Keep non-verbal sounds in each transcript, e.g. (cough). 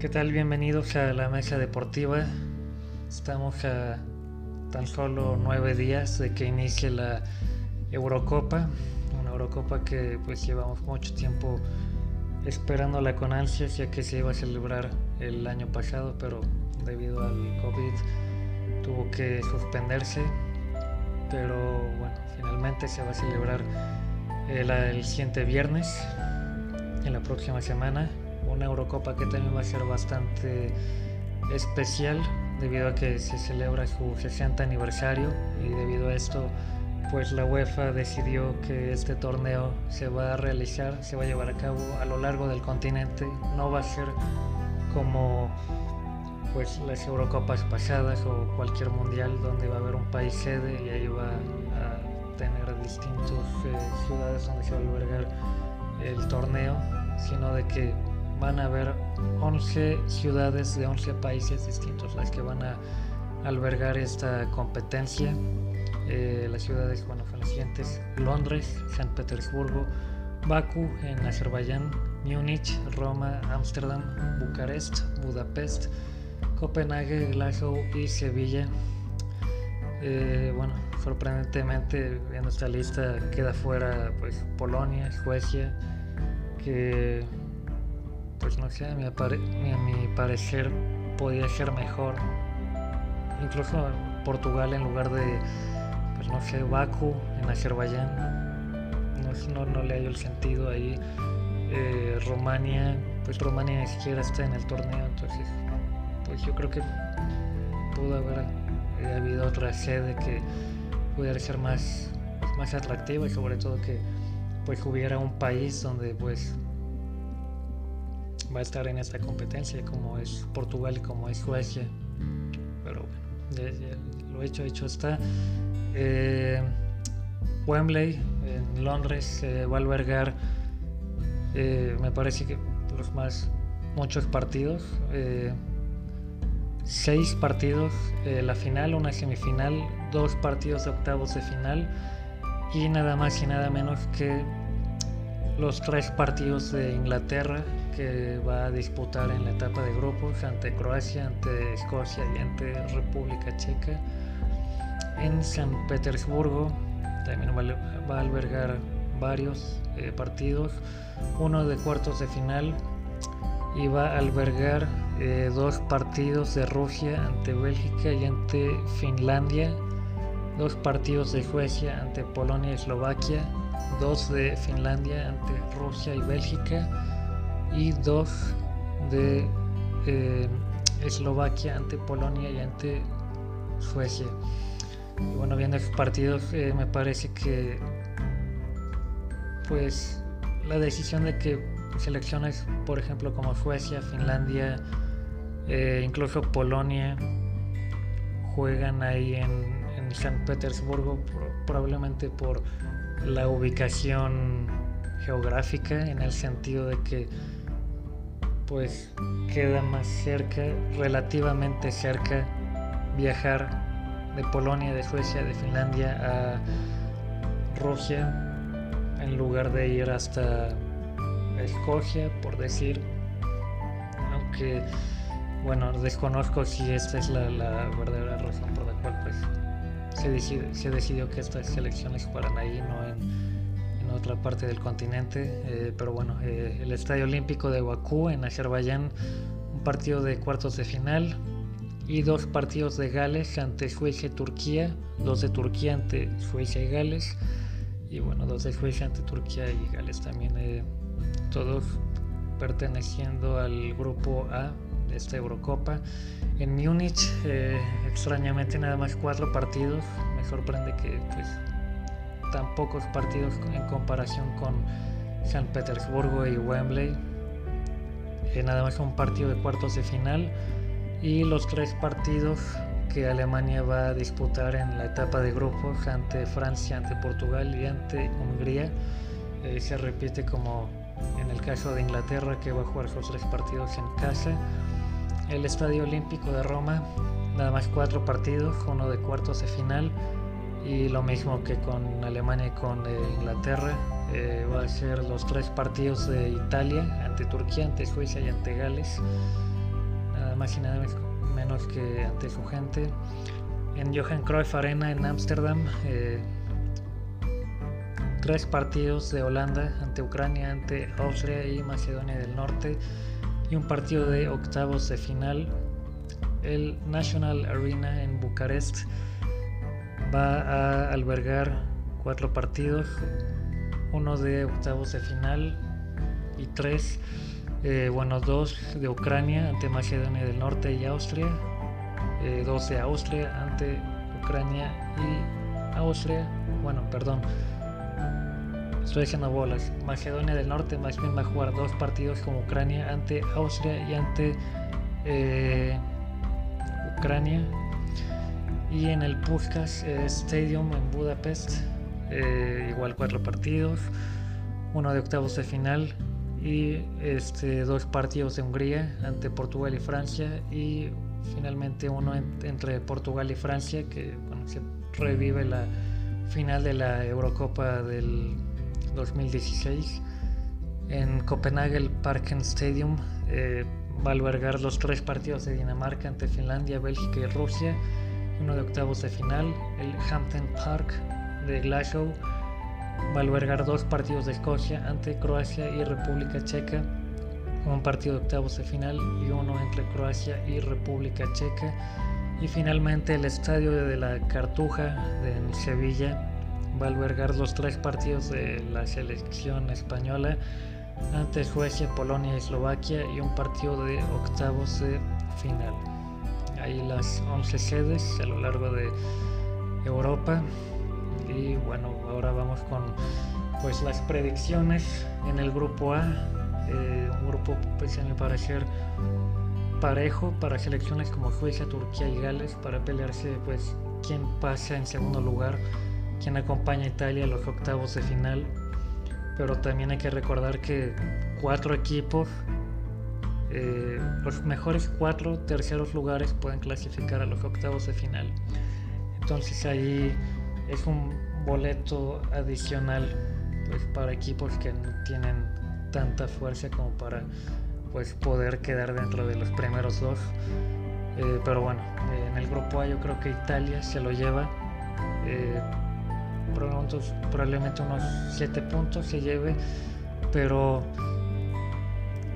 ¿Qué tal? Bienvenidos a la mesa deportiva. Estamos a tan solo nueve días de que inicie la Eurocopa, una Eurocopa que pues llevamos mucho tiempo esperándola con ansias ya que se iba a celebrar el año pasado, pero debido al COVID tuvo que suspenderse. Pero bueno, finalmente se va a celebrar el, el siguiente viernes, en la próxima semana, una Eurocopa que también va a ser bastante especial debido a que se celebra su 60 aniversario y debido a esto pues la UEFA decidió que este torneo se va a realizar, se va a llevar a cabo a lo largo del continente, no va a ser como pues las Eurocopas pasadas o cualquier mundial donde va a haber un país sede y ahí va distintas eh, ciudades donde se va a albergar el torneo, sino de que van a haber 11 ciudades de 11 países distintos las que van a albergar esta competencia. Eh, las ciudades bueno, son las siguientes: Londres, San Petersburgo, Bakú en Azerbaiyán, Múnich, Roma, Ámsterdam, Bucarest, Budapest, Copenhague, Glasgow y Sevilla. Eh, bueno, sorprendentemente en esta lista queda fuera pues Polonia, Suecia, que pues no sé, a mi, parecer podía ser mejor. Incluso Portugal en lugar de, pues no sé, Baku en Azerbaiyán. No, no, le hallo el sentido ahí. Eh, Romania, pues Romania ni siquiera está en el torneo, entonces pues yo creo que pudo haber eh, habido otra sede que pudiera ser más, más y sobre todo que pues hubiera un país donde pues va a estar en esta competencia como es Portugal y como es Suecia. Pero bueno, lo hecho, hecho está. Eh, Wembley en Londres va a albergar, eh, me parece que los más, muchos partidos. Eh, seis partidos, la final, una semifinal, dos partidos de octavos de final y nada más y nada menos que los tres partidos de Inglaterra que va a disputar en la etapa de grupos ante Croacia, ante Escocia y ante República Checa. En San Petersburgo también va a albergar varios eh, partidos, uno de cuartos de final y va a albergar eh, dos partidos de Rusia ante Bélgica y ante Finlandia, dos partidos de Suecia ante Polonia y Eslovaquia, dos de Finlandia ante Rusia y Bélgica y dos de eh, Eslovaquia ante Polonia y ante Suecia. Y bueno, viendo esos partidos, eh, me parece que pues la decisión de que selecciones, por ejemplo, como Suecia, Finlandia, eh, incluso Polonia, juegan ahí en, San Petersburgo, probablemente por la ubicación geográfica, en el sentido de que pues queda más cerca, relativamente cerca, viajar de Polonia, de Suecia, de Finlandia a Rusia, en lugar de ir hasta Escocia, por decir. Aunque, bueno, desconozco si esta es la, verdadera razón por la cual pues, se, decidió que estas selecciones fueran ahí, no en otra parte del continente. Eh, pero bueno, eh, el Estadio Olímpico de Bakú en Azerbaiyán, un partido de cuartos de final y dos partidos de Gales ante Suecia y Turquía, dos de Turquía ante Suecia y Gales y bueno, dos de Suecia ante Turquía y Gales también, eh, todos perteneciendo al grupo A esta Eurocopa. En Múnich, extrañamente nada más cuatro partidos, me sorprende que pues tan pocos partidos en comparación con San Petersburgo y Wembley. Eh, nada más un partido de cuartos de final y los tres partidos que Alemania va a disputar en la etapa de grupos ante Francia, ante Portugal y ante Hungría. Eh, se repite como en el caso de Inglaterra que va a jugar sus tres partidos en casa. El Estadio Olímpico de Roma, nada más cuatro partidos, uno de cuartos de final y lo mismo que con Alemania y con eh, Inglaterra, eh, va a ser los tres partidos de Italia ante Turquía, ante Suecia y ante Gales. Nada más y nada menos que ante su gente. En Johan Cruyff Arena en Ámsterdam. Eh, tres partidos de Holanda ante Ucrania, ante Austria y Macedonia del Norte. Y un partido de octavos de final. El National Arena en Bucarest va a albergar cuatro partidos uno de octavos de final y tres, eh, bueno, dos de Ucrania ante Macedonia del Norte y Austria, eh, dos de Austria ante Ucrania y Austria, bueno, perdón, estoy haciendo bolas, Macedonia del Norte más bien va a jugar dos partidos con Ucrania ante Austria y ante eh, Ucrania. Y en el Puskas Stadium en Budapest eh, igual cuatro partidos, uno de octavos de final y este, dos partidos de Hungría ante Portugal y Francia y finalmente uno entre Portugal y Francia que se revive la final de la Eurocopa del 2016 en Copenhague el Parken Stadium eh, va a albergar los tres partidos de Dinamarca ante Finlandia, Bélgica y Rusia uno de octavos de final el Hampton Park de Glasgow va a albergar dos partidos de Escocia ante Croacia y República Checa, un partido de octavos de final y uno entre Croacia y República Checa. Y finalmente el estadio de la Cartuja de Sevilla va a albergar los tres partidos de la selección española ante Suecia, Polonia y Eslovaquia y un partido de octavos de final. Ahí las 11 sedes a lo largo de Europa y bueno, ahora vamos con pues las predicciones en el grupo A. Eh, un grupo pues a mi parecer parejo para selecciones como Suecia, Turquía y Gales para pelearse pues quién pasa en segundo lugar, quién acompaña a Italia a los octavos de final. Pero también hay que recordar que cuatro equipos, eh, los mejores cuatro terceros lugares pueden clasificar a los octavos de final. Entonces ahí es un boleto adicional pues, para equipos que no tienen tanta fuerza como para pues, poder quedar dentro de los primeros dos. Eh, pero bueno, en el grupo A yo creo que Italia se lo lleva. Eh, probablemente unos 7 puntos se lleve, pero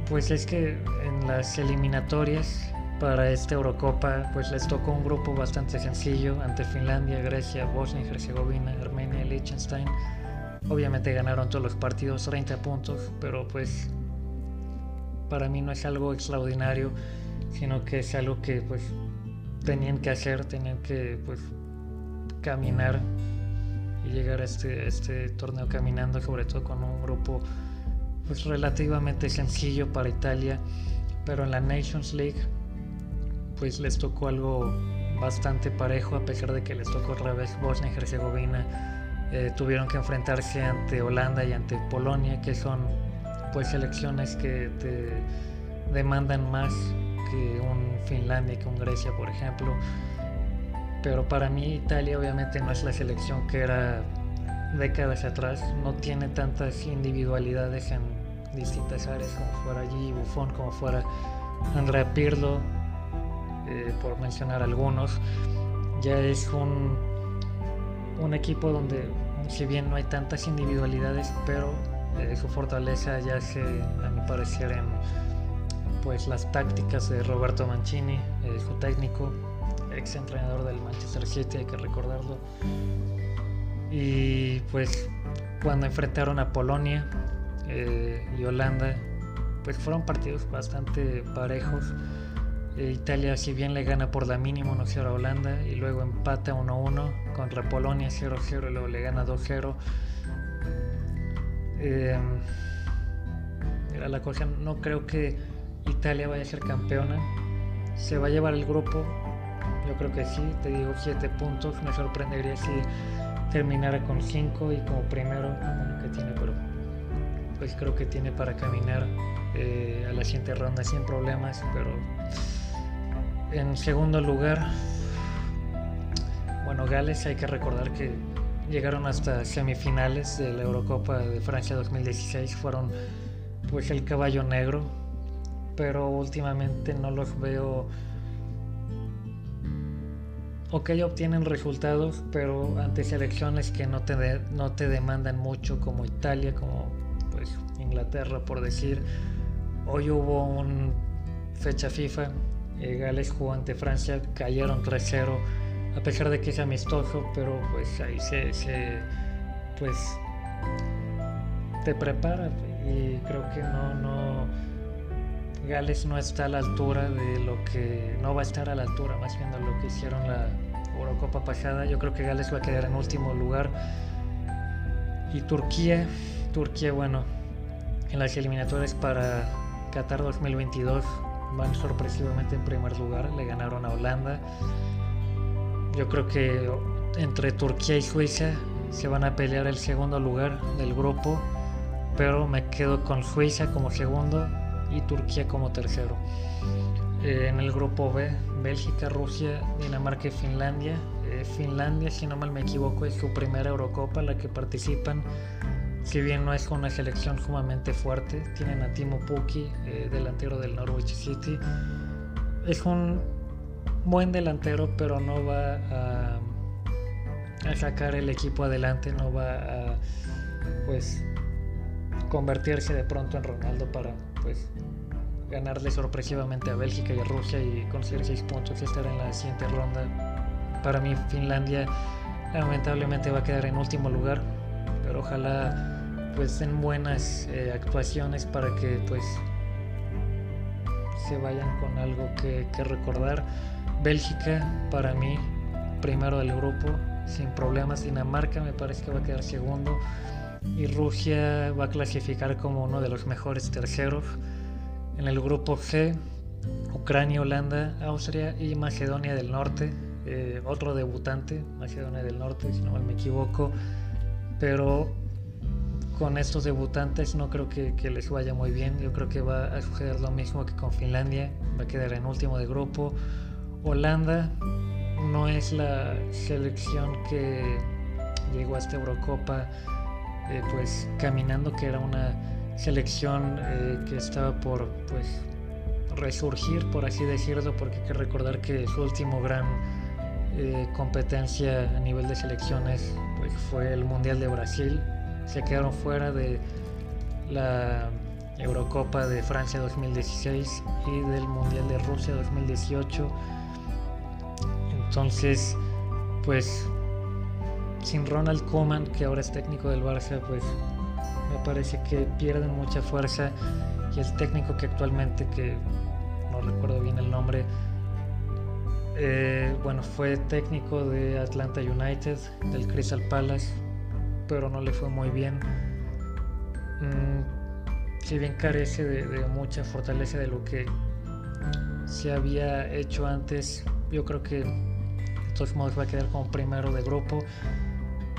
pues es que en las eliminatorias para esta Eurocopa pues les tocó un grupo bastante sencillo ante Finlandia, Grecia, Bosnia y Herzegovina, Armenia Liechtenstein. Obviamente ganaron todos los partidos 30 puntos, pero pues para mí no es algo extraordinario, sino que es algo que pues tenían que hacer, tenían que pues caminar y llegar a este, este torneo caminando, sobre todo con un grupo pues relativamente sencillo para Italia, pero en la Nations League pues les tocó algo bastante parejo, a pesar de que les tocó otra vez Bosnia y Herzegovina. Eh, tuvieron que enfrentarse ante Holanda y ante Polonia, que son pues selecciones que te demandan más que un Finlandia, que un Grecia, por ejemplo. Pero para mí Italia obviamente no es la selección que era décadas atrás, no tiene tantas individualidades en distintas áreas como fuera allí Buffon, como fuera Andrea Pirlo, eh, por mencionar algunos. Ya es un, un equipo donde, si bien no hay tantas individualidades, pero eh, su fortaleza ya se, a mi parecer, en pues, las tácticas de Roberto Mancini, eh, su técnico, ex entrenador del Manchester City, hay que recordarlo. Y pues cuando enfrentaron a Polonia y Holanda, pues fueron partidos bastante parejos. Eh, Italia, si bien le gana por la mínima 1-0 a Holanda y luego empata 1-1 contra Polonia 0-0 y luego le gana 2-0. Eh, era la cosa, no creo que Italia vaya a ser campeona. Se va a llevar el grupo, yo creo que sí, te digo 7 puntos. Me sorprendería si terminara con 5 y como primero, que tiene, pero pues creo que tiene para caminar eh, a la siguiente ronda sin problemas, pero en segundo lugar, bueno, Gales hay que recordar que llegaron hasta semifinales de la Eurocopa de Francia 2016, fueron pues el caballo negro, pero últimamente no los veo ok obtienen resultados, pero ante selecciones que no te, no te demandan mucho como Italia, como pues Inglaterra por decir. Hoy hubo un fecha FIFA, eh, Gales jugó ante Francia, cayeron 3-0, a pesar de que es amistoso, pero pues ahí se, se pues te prepara y creo que no, no Gales no está a la altura de lo que no va a estar a la altura más bien de lo que hicieron la Eurocopa pasada. Yo creo que Gales va a quedar en último lugar. Y Turquía Turquía bueno en las eliminatorias para Qatar 2022 van sorpresivamente en primer lugar. Le ganaron a Holanda. Yo creo que entre Turquía y Suiza se van a pelear el segundo lugar del grupo pero me quedo con Suiza como segundo y Turquía como tercero. Eh, en el grupo B, Bélgica, Rusia, Dinamarca y Finlandia. Eh, Finlandia, si no mal me equivoco, es su primera Eurocopa la que participan. Si bien no es una selección sumamente fuerte, tienen a Timo Pukki, eh, delantero del Norwich City. Es un buen delantero, pero no va a, a sacar el equipo adelante, no va a pues convertirse de pronto en Ronaldo para pues ganarle sorpresivamente a Bélgica y a Rusia y conseguir 6 puntos y estar en la siguiente ronda. Para mí Finlandia lamentablemente va a quedar en último lugar, pero ojalá pues den buenas eh, actuaciones para que pues se vayan con algo que, que recordar. Bélgica para mí primero del grupo sin problemas. Dinamarca me parece que va a quedar segundo y Rusia va a clasificar como uno de los mejores terceros. En el grupo C, Ucrania, Holanda, Austria y Macedonia del Norte. Eh, otro debutante, Macedonia del Norte, si no me equivoco. Pero con estos debutantes no creo que, que, les vaya muy bien. Yo creo que va a suceder lo mismo que con Finlandia. Va a quedar en último de grupo. Holanda no es la selección que llegó a esta Eurocopa eh, pues caminando, que era una selección eh, que estaba por pues resurgir, por así decirlo, porque hay que recordar que su último gran eh, competencia a nivel de selecciones pues, fue el Mundial de Brasil. Se quedaron fuera de la Eurocopa de Francia 2016 y del Mundial de Rusia 2018. Entonces, pues sin Ronald Koeman, que ahora es técnico del Barça, pues me parece que pierden mucha fuerza y el técnico que actualmente, que no recuerdo bien el nombre, eh, bueno, fue técnico de Atlanta United, del Crystal Palace, pero no le fue muy bien. Mm, si bien carece de, de mucha fortaleza de lo que se había hecho antes, yo creo que de todos modos va a quedar como primero de grupo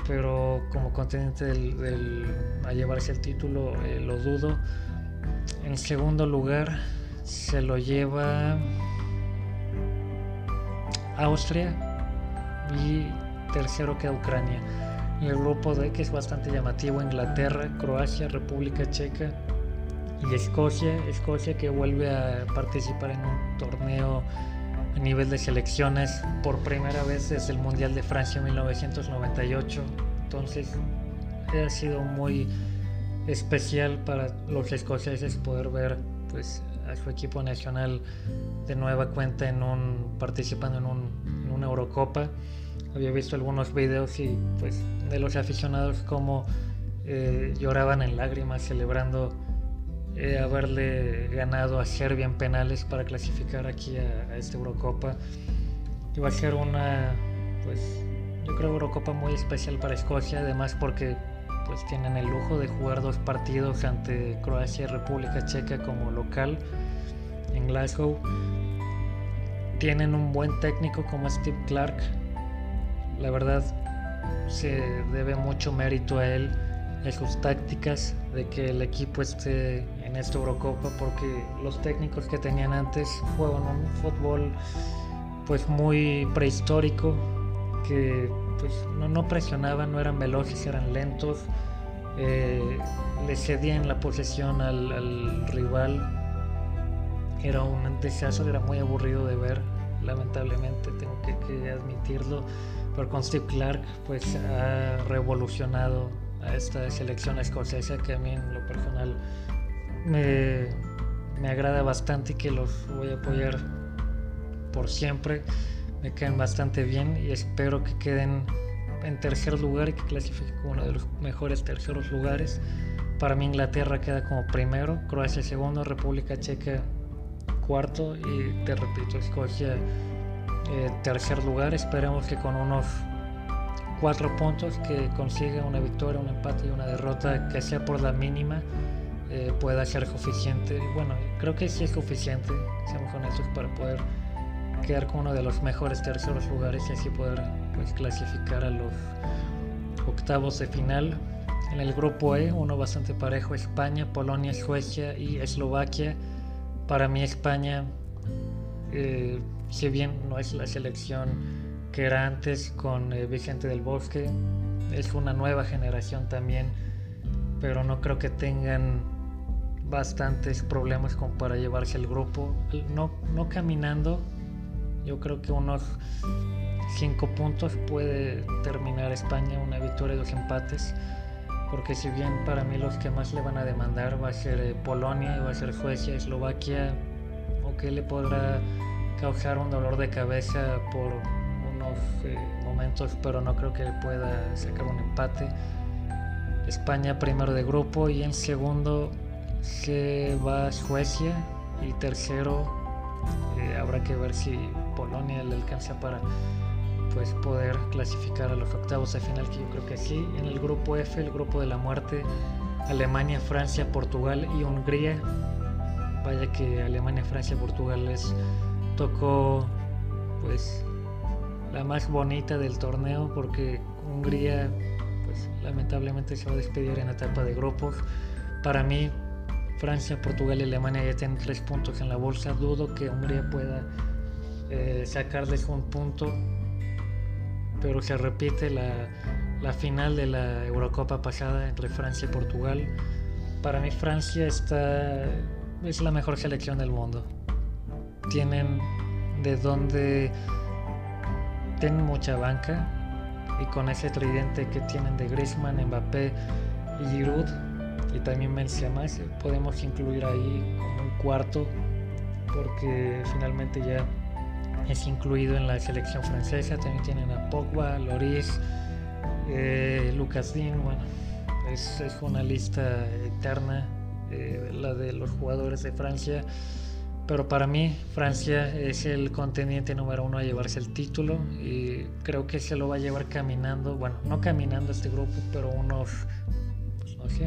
pero como contendiente del, a llevarse el título eh, lo dudo. En segundo lugar se lo lleva Austria y tercero queda Ucrania. Y el grupo D que es bastante llamativo, Inglaterra, Croacia, República Checa y Escocia. Escocia que vuelve a participar en un torneo a nivel de selecciones por primera vez desde el Mundial de Francia 1998. Entonces ha sido muy especial para los escoceses poder ver pues a su equipo nacional de nueva cuenta en un participando en, un, una Eurocopa. Había visto algunos videos y pues de los aficionados como eh, lloraban en lágrimas celebrando eh, haberle ganado a Serbia en penales para clasificar aquí a, esta Eurocopa. Iba a ser una, pues, yo creo Eurocopa muy especial para Escocia, además porque pues tienen el lujo de jugar dos partidos ante Croacia y República Checa como local en Glasgow. Tienen un buen técnico como Steve Clark. La verdad se debe mucho mérito a él en sus tácticas, de que el equipo esté en esta Eurocopa porque los técnicos que tenían antes juegan un fútbol pues muy prehistórico que pues, no, presionaban, no eran veloces, eran lentos. Eh, le cedían la posesión al, rival. Era un desastre, era muy aburrido de ver, lamentablemente, tengo que, admitirlo. Pero con Steve Clark, pues ha revolucionado a esta selección escocesa que a mí en lo personal me, me agrada bastante y que los voy a apoyar por siempre. Me quedan bastante bien y espero que queden en tercer lugar y que clasifiquen como uno de los mejores terceros lugares. Para mí Inglaterra queda como primero, Croacia segundo, República Checa cuarto y te repito, Escocia eh, tercer lugar. Esperemos que con unos cuatro puntos que consiga una victoria, un empate y una derrota que sea por la mínima eh, pueda ser suficiente. Bueno, creo que sí es suficiente, seamos honestos, para poder quedar con uno de los mejores terceros lugares y así poder pues, clasificar a los octavos de final. En el grupo E, uno bastante parejo, España, Polonia, Suecia y Eslovaquia. Para mí España, eh, si bien no es la selección que era antes con eh, Vicente del Bosque, es una nueva generación también, pero no creo que tengan bastantes problemas para llevarse el grupo, no, no caminando, yo creo que unos 5 puntos puede terminar España, una victoria y dos empates. Porque si bien para mí los que más le van a demandar va a ser eh, Polonia, va a ser Suecia, Eslovaquia, o que le podrá causar un dolor de cabeza por unos eh, momentos, pero no creo que pueda sacar un empate. España primero de grupo y en segundo se va Suecia y tercero eh, habrá que ver si Polonia le alcanza para pues poder clasificar a los octavos de final que yo creo que sí. En el grupo F el grupo de la muerte Alemania Francia Portugal y Hungría. Vaya que Alemania Francia Portugal les tocó pues la más bonita del torneo porque Hungría pues lamentablemente se va a despedir en etapa de grupos. Para mí Francia, Portugal y Alemania ya tienen tres puntos en la bolsa. Dudo que Hungría pueda eh, sacarles un punto, pero se repite la, la, final de la Eurocopa pasada entre Francia y Portugal. Para mí Francia está, es la mejor selección del mundo. Tienen de donde tienen mucha banca y con ese tridente que tienen de Griezmann, Mbappé y Giroud y también Benzema podemos incluir ahí como un cuarto porque finalmente ya es incluido en la selección francesa también tienen a Pogba, Loris eh, Lucas Dean bueno es, una lista eterna eh, la de los jugadores de Francia. Pero para mí Francia es el contendiente número uno a llevarse el título y creo que se lo va a llevar caminando, bueno, no caminando este grupo, pero unos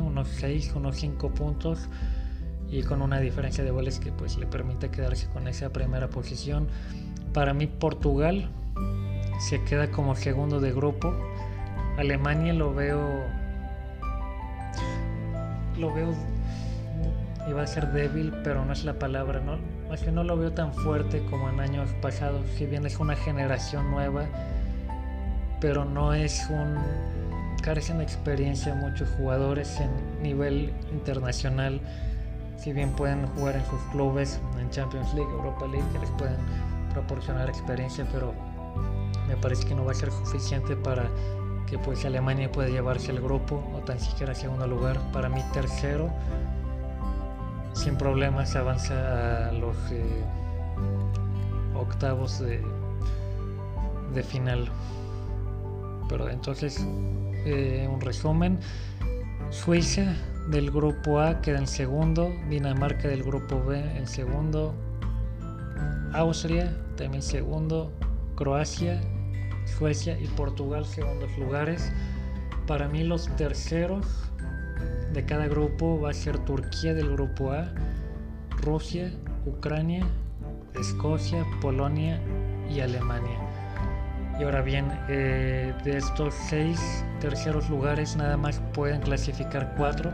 unos 6, unos 5 puntos y con una diferencia de goles que pues le permite quedarse con esa primera posición. Para mí Portugal se queda como segundo de grupo. Alemania lo veo lo veo iba a ser débil, pero no es la palabra, no, más que no lo veo tan fuerte como en años pasados, si bien es una generación nueva, pero no es un carecen de experiencia muchos jugadores en nivel internacional, si bien pueden jugar en sus clubes, en Champions League, Europa League, que les pueden proporcionar experiencia, pero me parece que no va a ser suficiente para que pues Alemania pueda llevarse el grupo o tan siquiera segundo lugar. Para mí tercero, sin problemas avanza a los eh, octavos de, de final. Pero entonces eh, un resumen. Suiza del grupo A queda en segundo, Dinamarca del grupo B en segundo, Austria también segundo, Croacia, Suecia y Portugal segundos lugares. Para mí los terceros de cada grupo va a ser Turquía del grupo A, Rusia, Ucrania, Escocia, Polonia y Alemania. Y ahora bien, eh, de estos seis terceros lugares nada más pueden clasificar cuatro.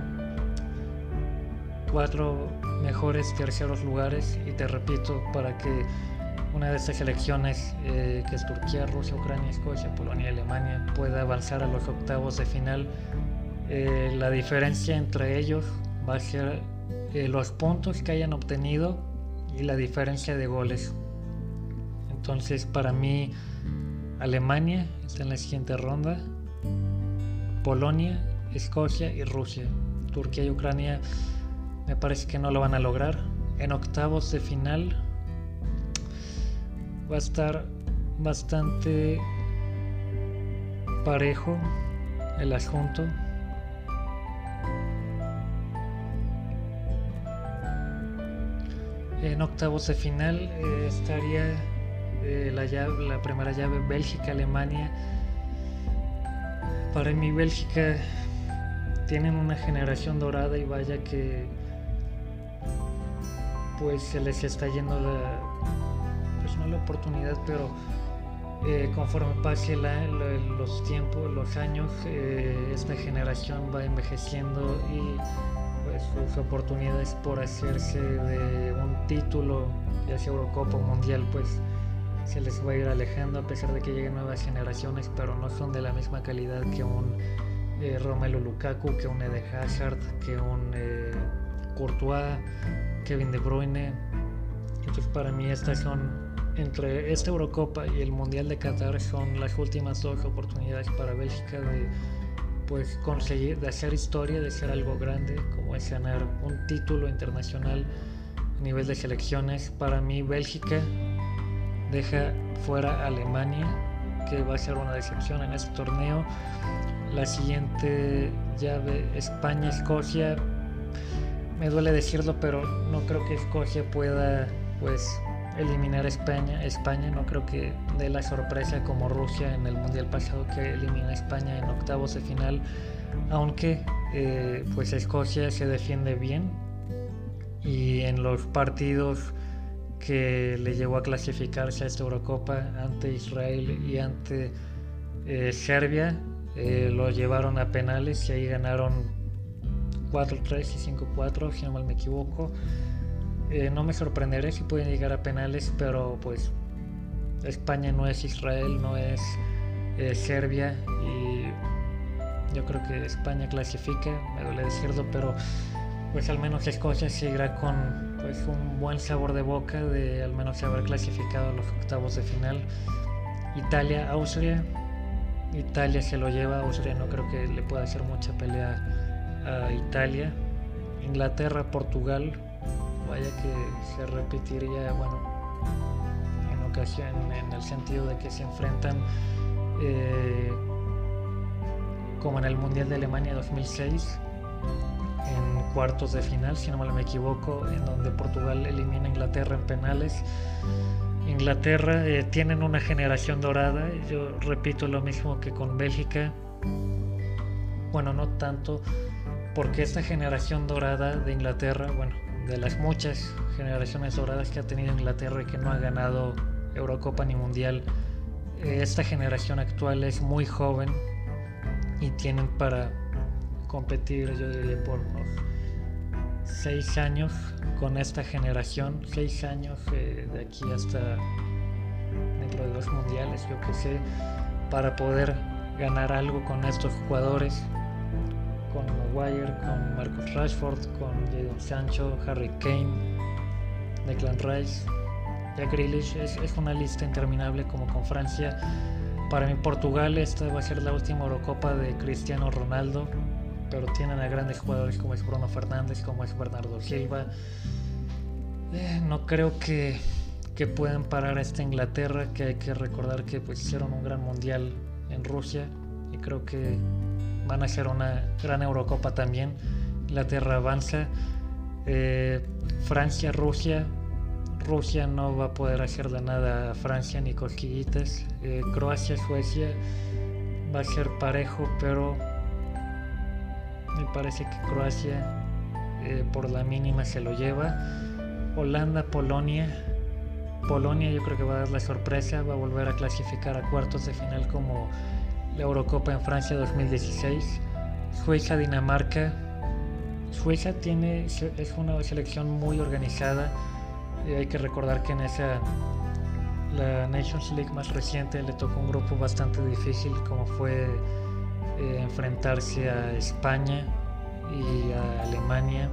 Cuatro mejores terceros lugares. Y te repito, para que una de estas selecciones, eh, que es Turquía, Rusia, Ucrania, Escocia, Polonia y Alemania, pueda avanzar a los octavos de final, eh, la diferencia entre ellos va a ser eh, los puntos que hayan obtenido y la diferencia de goles. Entonces, para mí, Alemania está en la siguiente ronda, Polonia, Escocia y Rusia. Turquía y Ucrania me parece que no lo van a lograr. En octavos de final va a estar bastante parejo el asunto. En octavos de final eh, estaría eh, la, la primera llave Bélgica-Alemania. Para mí Bélgica tienen una generación dorada y vaya que pues se les está yendo la pues no la oportunidad pero eh, conforme pase los tiempos los años eh, esta generación va envejeciendo y pues sus oportunidades por hacerse de un título ya sea Eurocopa o Mundial pues se les va a ir alejando a pesar de que lleguen nuevas generaciones pero no son de la misma calidad que un eh, Romelu Lukaku, que un Eden Hazard, que un eh, Courtois, Kevin De Bruyne. Entonces para mí estas son, entre esta Eurocopa y el Mundial de Qatar, son las últimas dos oportunidades para Bélgica de pues conseguir, de hacer historia, de ser algo grande, como es ganar un título internacional a nivel de selecciones. Para mí Bélgica deja fuera a Alemania, que va a ser una decepción en este torneo. La siguiente llave, España-Escocia. Me duele decirlo, pero no creo que Escocia pueda pues eliminar a España. España no creo que dé la sorpresa como Rusia en el Mundial pasado que elimina a España en octavos de final. Aunque eh, pues Escocia se defiende bien y en los partidos que le llevó a clasificarse a esta Eurocopa ante Israel y ante eh, Serbia eh, lo llevaron a penales y ahí ganaron 4-3 y 5-4, si no mal me equivoco. Eh, no me sorprenderé si pueden llegar a penales, pero pues España no es Israel, no es Serbia y yo creo que España clasifica, me duele decirlo, pero pues al menos Escocia seguirá con pues un buen sabor de boca de al menos haber clasificado a los octavos de final. Italia, Austria, Italia se lo lleva, Austria no creo que le pueda hacer mucha pelea a Italia. Inglaterra, Portugal, vaya que se repetiría, bueno, en ocasión, en el sentido de que se enfrentan eh, como en el Mundial de Alemania 2006, en cuartos de final, si no me equivoco, en donde Portugal elimina a Inglaterra en penales. Inglaterra eh, tienen una generación dorada, yo repito lo mismo que con Bélgica, bueno, no tanto, porque esta generación dorada de Inglaterra, bueno, de las muchas generaciones doradas que ha tenido Inglaterra y que no ha ganado Eurocopa ni Mundial, eh, esta generación actual es muy joven y tienen para competir, yo diría, por seis años con esta generación, seis años eh, de aquí hasta dentro de los mundiales, yo que sé, para poder ganar algo con estos jugadores, con Maguire, con Marcus Rashford, con Jadon Sancho, Harry Kane, Declan Rice, Jack Grealish, es, es una lista interminable como con Francia. Para mí Portugal esta va a ser la última Eurocopa de Cristiano Ronaldo pero tienen a grandes jugadores como es Bruno Fernández, como es Bernardo Silva. Eh, no creo que, que, puedan parar a esta Inglaterra, que hay que recordar que pues, hicieron un gran mundial en Rusia y creo que van a hacer una gran Eurocopa también. Inglaterra avanza. Eh, Francia, Rusia. Rusia no va a poder hacerle nada a Francia ni cosquillitas. Eh, Croacia, Suecia va a ser parejo, pero me parece que Croacia eh, por la mínima se lo lleva. Holanda, Polonia. Polonia yo creo que va a dar la sorpresa, va a volver a clasificar a cuartos de final como la Eurocopa en Francia 2016. Suiza, Dinamarca. Suiza tiene, es una selección muy organizada. hay que recordar que en esa la Nations League más reciente le tocó un grupo bastante difícil como fue eh, enfrentarse a España y a Alemania,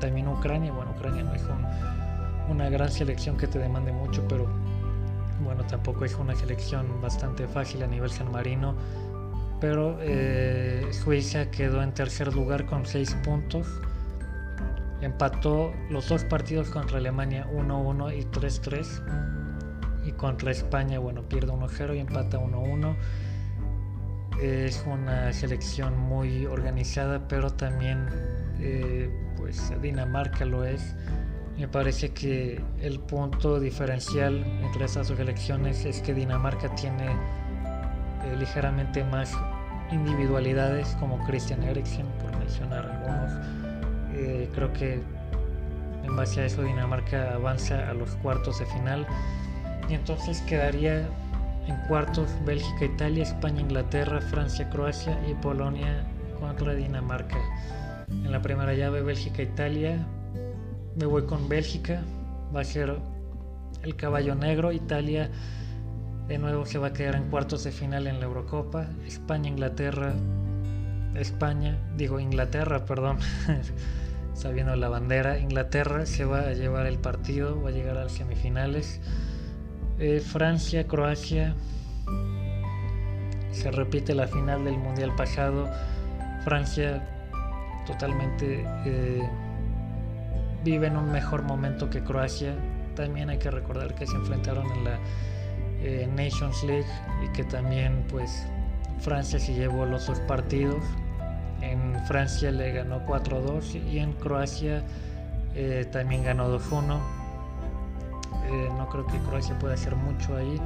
también Ucrania. Bueno, Ucrania no es una gran selección que te demande mucho, pero bueno, tampoco es una selección bastante fácil a nivel San Marino. Pero eh, Suiza quedó en tercer lugar con 6 puntos. Empató los dos partidos contra Alemania 1-1 y 3-3. Y contra España, bueno, pierde 1-0 y empata 1-1 es una selección muy organizada, pero también eh, pues Dinamarca lo es. Me parece que el punto diferencial entre estas dos selecciones es que Dinamarca tiene eh, ligeramente más individualidades como Christian Eriksen, por mencionar algunos. Eh, creo que en base a eso Dinamarca avanza a los cuartos de final y entonces quedaría en cuartos, Bélgica, Italia, España, Inglaterra, Francia, Croacia y Polonia contra Dinamarca. En la primera llave, Bélgica, Italia. Me voy con Bélgica. Va a ser el caballo negro. Italia de nuevo se va a quedar en cuartos de final en la Eurocopa. España, Inglaterra. España, digo Inglaterra, perdón. (laughs) Sabiendo la bandera. Inglaterra se va a llevar el partido, va a llegar a semifinales. Eh, Francia, Croacia. Se repite la final del Mundial pasado. Francia totalmente eh, vive en un mejor momento que Croacia. También hay que recordar que se enfrentaron en la eh, Nations League y que también pues Francia se llevó los dos partidos. En Francia le ganó 4-2 y en Croacia también ganó 2-1 eh, no creo que Croacia pueda hacer mucho ahí.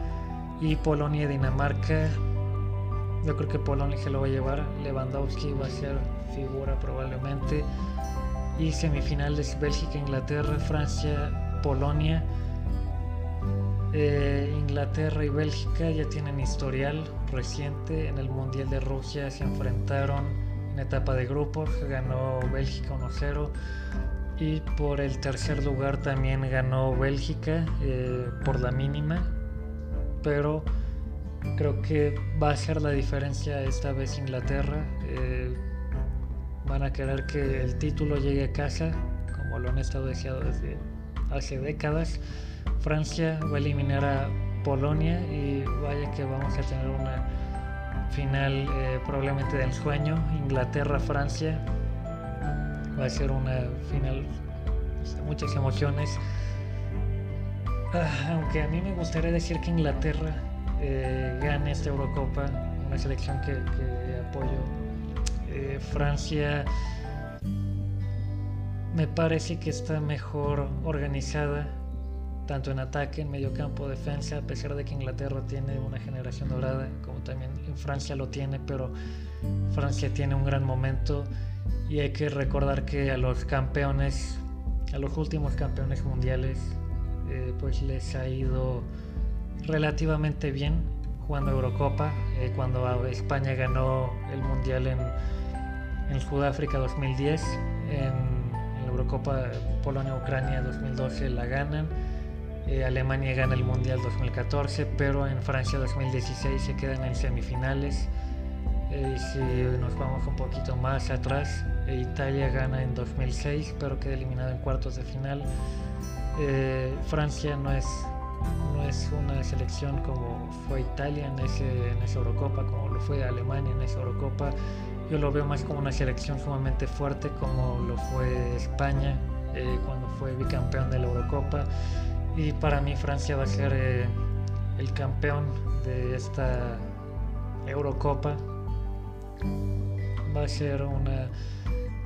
Y Polonia y Dinamarca, yo creo que Polonia se lo va a llevar. Lewandowski va a ser figura probablemente. Y semifinales Bélgica, Inglaterra, Francia, Polonia. Eh, Inglaterra y Bélgica ya tienen historial reciente. En el Mundial de Rusia se enfrentaron en etapa de grupos. Ganó Bélgica 1-0 y por el tercer lugar también ganó Bélgica eh, por la mínima, pero creo que va a ser la diferencia esta vez Inglaterra. Eh, van a querer que el título llegue a casa, como lo han estado deseando desde hace décadas. Francia va a eliminar a Polonia y vaya que vamos a tener una final eh, probablemente del sueño. Inglaterra-Francia va a ser una final de muchas emociones. Ah, aunque a mí me gustaría decir que Inglaterra eh, gane esta Eurocopa, una selección que, apoyo. Eh, Francia me parece que está mejor organizada, tanto en ataque, en medio campo, defensa, a pesar de que Inglaterra tiene una generación dorada, como también en Francia lo tiene, pero Francia tiene un gran momento y hay que recordar que a los campeones, a los últimos campeones mundiales, eh, pues les ha ido relativamente bien jugando Eurocopa. Eh, cuando España ganó el mundial en, en Sudáfrica 2010, en, la Eurocopa Polonia-Ucrania 2012 la ganan. Eh, Alemania gana el Mundial 2014, pero en Francia 2016 se quedan en semifinales. Eh, si nos vamos un poquito más atrás, eh, Italia gana en 2006, pero queda eliminada en cuartos de final. Eh, Francia no es, no es una selección como fue Italia en, ese, en esa Eurocopa, como lo fue Alemania en esa Eurocopa. Yo lo veo más como una selección sumamente fuerte, como lo fue España cuando fue bicampeón de la Eurocopa. Y para mí Francia va a ser el campeón de esta Eurocopa va a ser una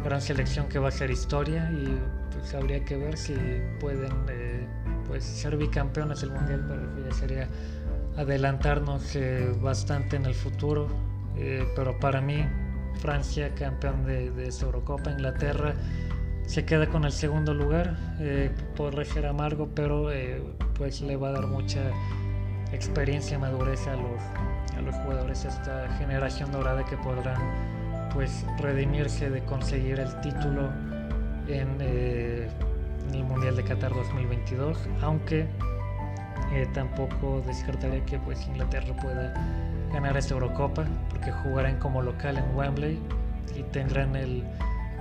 gran selección que va a ser historia y pues habría que ver si pueden eh, pues ser bicampeones del mundial pero ya sería adelantarnos eh, bastante en el futuro. Eh, pero para mí Francia campeón de, de, Eurocopa Inglaterra se queda con el segundo lugar podrá ser amargo pero pues le va a dar mucha experiencia madurez a los a los jugadores esta generación dorada que podrán pues redimirse de conseguir el título en, eh, el Mundial de Qatar 2022 aunque Eh, tampoco descartaría que pues Inglaterra pueda ganar esta Eurocopa porque jugarán como local en Wembley y tendrán el,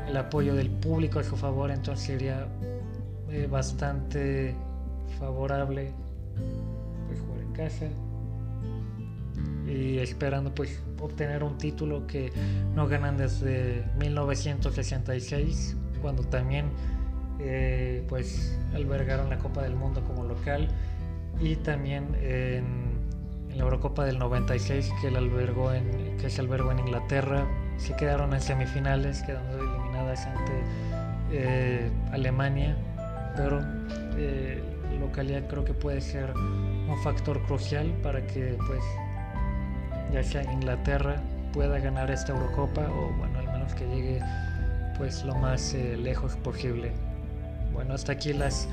el apoyo del público a su favor, entonces sería eh, bastante favorable pues, jugar en casa y esperando pues obtener un título que no ganan desde 1966 cuando también eh, pues albergaron la Copa del Mundo como local y también en, la Eurocopa del 96 que, albergó en, que se albergó en Inglaterra. Se quedaron en semifinales quedando eliminadas ante eh, Alemania pero eh, localidad creo que puede ser un factor crucial para que pues ya sea Inglaterra pueda ganar esta Eurocopa o bueno al menos que llegue pues lo más eh, lejos posible. Bueno hasta aquí las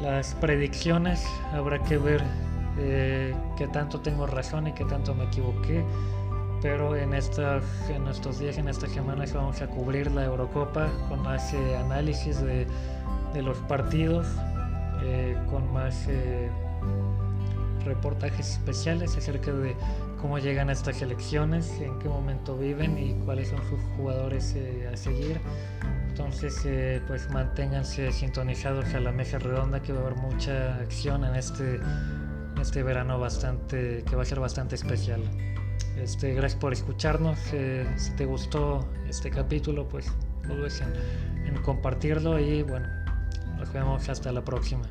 las predicciones. Habrá que ver eh, qué tanto tengo razón y qué tanto me equivoqué. Pero en, estas, en estos días, en estas semanas vamos a cubrir la Eurocopa con más eh, análisis de, de, los partidos, eh, con más eh, reportajes especiales acerca de cómo llegan a estas elecciones, en qué momento viven y cuáles son sus jugadores a seguir. Entonces, pues manténganse sintonizados a la mesa redonda que va a haber mucha acción en este, este verano bastante, que va a ser bastante especial. Este, gracias por escucharnos. Eh, si te gustó este capítulo, pues no dudes en, en compartirlo y bueno, nos vemos hasta la próxima.